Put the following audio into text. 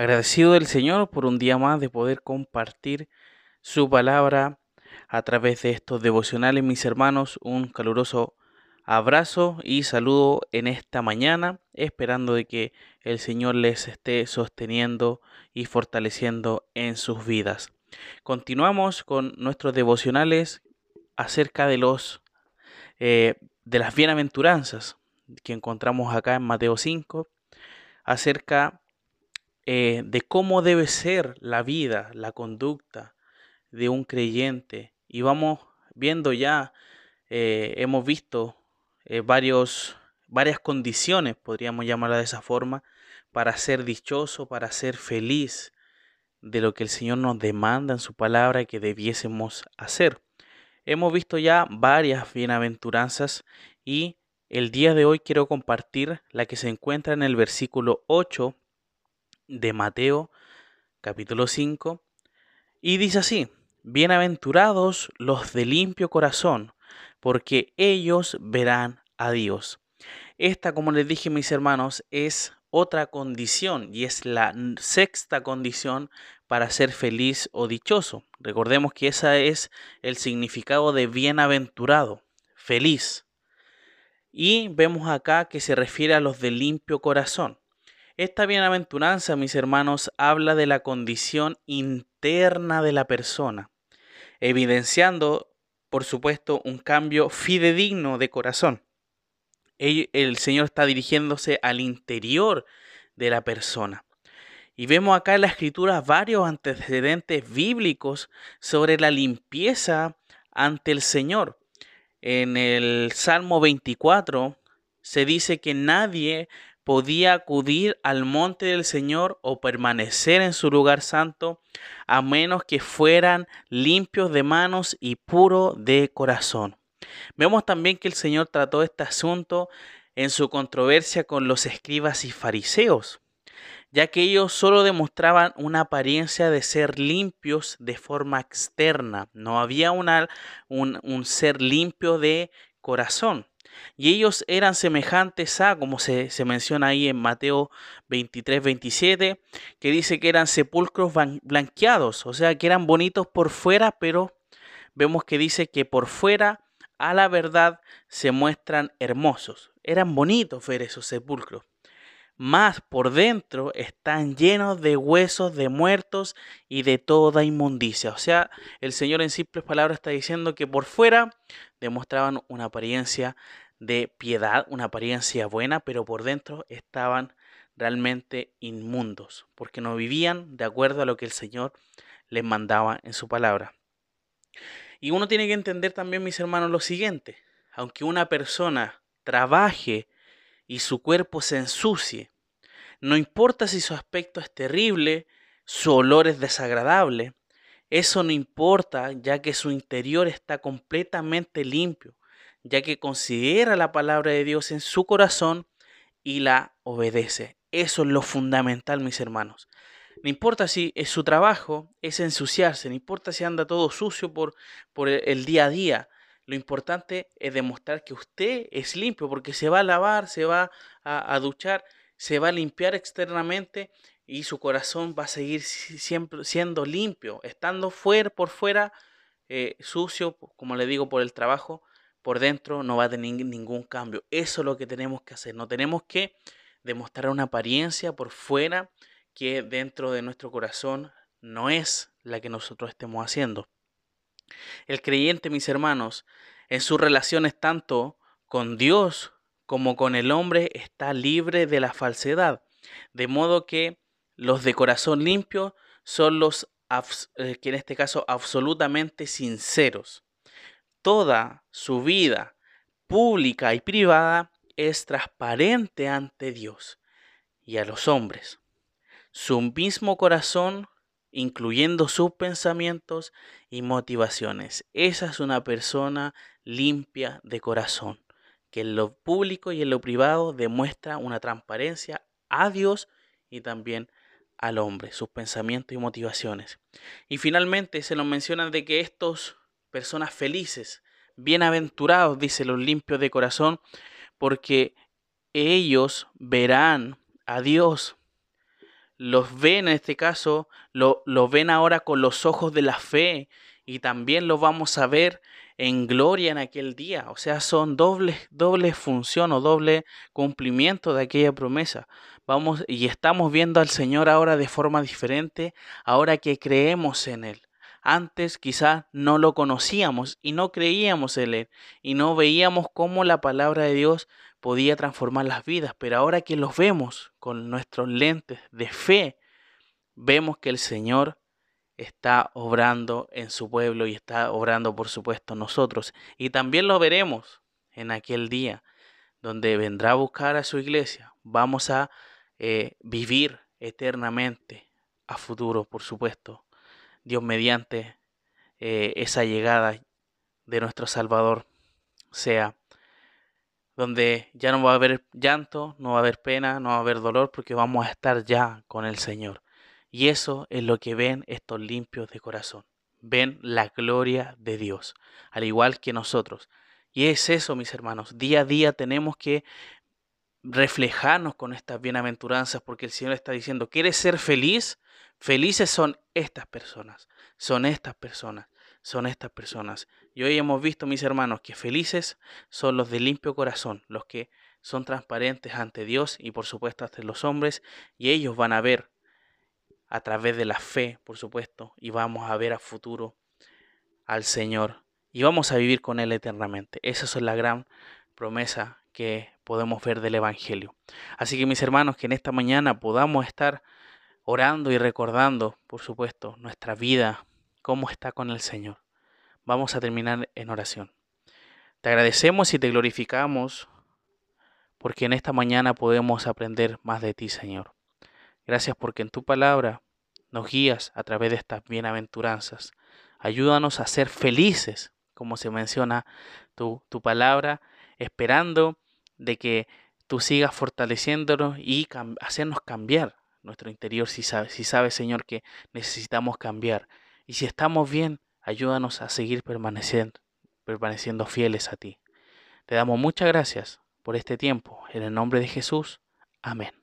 Agradecido del Señor por un día más de poder compartir su palabra a través de estos devocionales, mis hermanos. Un caluroso abrazo y saludo en esta mañana, esperando de que el Señor les esté sosteniendo y fortaleciendo en sus vidas. Continuamos con nuestros devocionales acerca de los eh, de las bienaventuranzas que encontramos acá en Mateo 5, acerca eh, de cómo debe ser la vida, la conducta de un creyente. Y vamos viendo ya, eh, hemos visto eh, varios, varias condiciones, podríamos llamarla de esa forma, para ser dichoso, para ser feliz de lo que el Señor nos demanda en su palabra que debiésemos hacer. Hemos visto ya varias bienaventuranzas y el día de hoy quiero compartir la que se encuentra en el versículo 8 de Mateo capítulo 5 y dice así, bienaventurados los de limpio corazón, porque ellos verán a Dios. Esta, como les dije mis hermanos, es otra condición y es la sexta condición para ser feliz o dichoso. Recordemos que ese es el significado de bienaventurado, feliz. Y vemos acá que se refiere a los de limpio corazón. Esta bienaventuranza, mis hermanos, habla de la condición interna de la persona, evidenciando, por supuesto, un cambio fidedigno de corazón. El, Señor está dirigiéndose al interior de la persona. Y vemos acá en la escritura varios antecedentes bíblicos sobre la limpieza ante el Señor. En el Salmo 24 se dice que nadie podía acudir al monte del Señor o permanecer en su lugar santo, a menos que fueran limpios de manos y puros de corazón. Vemos también que el Señor trató este asunto en su controversia con los escribas y fariseos, ya que ellos solo demostraban una apariencia de ser limpios de forma externa, no había un, un ser limpio de corazón. Y ellos eran semejantes a, como se, menciona ahí en Mateo 23, 27, que dice que eran sepulcros blanqueados, o sea, que eran bonitos por fuera, pero vemos que dice que por fuera a la verdad se muestran hermosos. Eran bonitos ver esos sepulcros. Más por dentro están llenos de huesos de muertos y de toda inmundicia. O sea, el Señor en simples palabras está diciendo que por fuera demostraban una apariencia de piedad, una apariencia buena, pero por dentro estaban realmente inmundos, porque no vivían de acuerdo a lo que el Señor les mandaba en su palabra. Y uno tiene que entender también, mis hermanos, lo siguiente, aunque una persona trabaje y su cuerpo se ensucie, no importa si su aspecto es terrible, su olor es desagradable, eso no importa ya que su interior está completamente limpio, ya que considera la palabra de Dios en su corazón y la obedece. Eso es lo fundamental, mis hermanos. No importa si es su trabajo es ensuciarse, no importa si anda todo sucio por, por el día a día. Lo importante es demostrar que usted es limpio, porque se va a lavar, se va a, duchar, se va a limpiar externamente y su corazón va a seguir siempre siendo limpio, estando fuera, por fuera eh, sucio, como le digo, por el trabajo, por dentro no va a tener ningún cambio. Eso es lo que tenemos que hacer. No tenemos que demostrar una apariencia por fuera que dentro de nuestro corazón no es la que nosotros estemos haciendo. El creyente, mis hermanos, en sus relaciones tanto con Dios como con el hombre está libre de la falsedad, de modo que los de corazón limpio son los eh, que en este caso absolutamente sinceros toda su vida pública y privada es transparente ante Dios y a los hombres. Su mismo corazón, incluyendo sus pensamientos y motivaciones. Esa es una persona limpia de corazón, que en lo público y en lo privado demuestra una transparencia a Dios y también al hombre, sus pensamientos y motivaciones. Y finalmente se nos menciona de que estos personas felices, bienaventurados, dice los limpios de corazón, porque ellos verán a Dios. Los ven en este caso, lo, ven ahora con los ojos de la fe y también lo vamos a ver en gloria en aquel día. O sea, son doble, doble función o doble cumplimiento de aquella promesa. Vamos y estamos viendo al Señor ahora de forma diferente, ahora que creemos en Él. Antes quizás no lo conocíamos y no creíamos en Él y no veíamos cómo la palabra de Dios podía transformar las vidas, pero ahora que los vemos con nuestros lentes de fe, vemos que el Señor está obrando en su pueblo y está obrando, por supuesto, nosotros. Y también lo veremos en aquel día donde vendrá a buscar a su iglesia. Vamos a eh, vivir eternamente a futuro, por supuesto. Dios mediante eh, esa llegada de nuestro Salvador sea donde ya no va a haber llanto, no va a haber pena, no va a haber dolor, porque vamos a estar ya con el Señor. Y eso es lo que ven estos limpios de corazón. Ven la gloria de Dios, al igual que nosotros. Y es eso, mis hermanos. Día a día tenemos que reflejarnos con estas bienaventuranzas, porque el Señor está diciendo, ¿quieres ser feliz? Felices son estas personas, son estas personas, son estas personas. Y hoy hemos visto, mis hermanos, que felices son los de limpio corazón, los que son transparentes ante Dios y por supuesto ante los hombres, y ellos van a ver a través de la fe, por supuesto, y vamos a ver a futuro al Señor y vamos a vivir con Él eternamente. Esa es la gran promesa que podemos ver del Evangelio. Así que mis hermanos, que en esta mañana podamos estar orando y recordando, por supuesto, nuestra vida, cómo está con el Señor. Vamos a terminar en oración. Te agradecemos y te glorificamos porque en esta mañana podemos aprender más de ti, Señor. Gracias porque en tu palabra nos guías a través de estas bienaventuranzas. Ayúdanos a ser felices, como se menciona tu, palabra, esperando de que tú sigas fortaleciéndonos y hacernos cambiar nuestro interior si sabes, si sabes, Señor, que necesitamos cambiar. Y si estamos bien, ayúdanos a seguir permaneciendo, permaneciendo fieles a ti. Te damos muchas gracias por este tiempo. En el nombre de Jesús. Amén.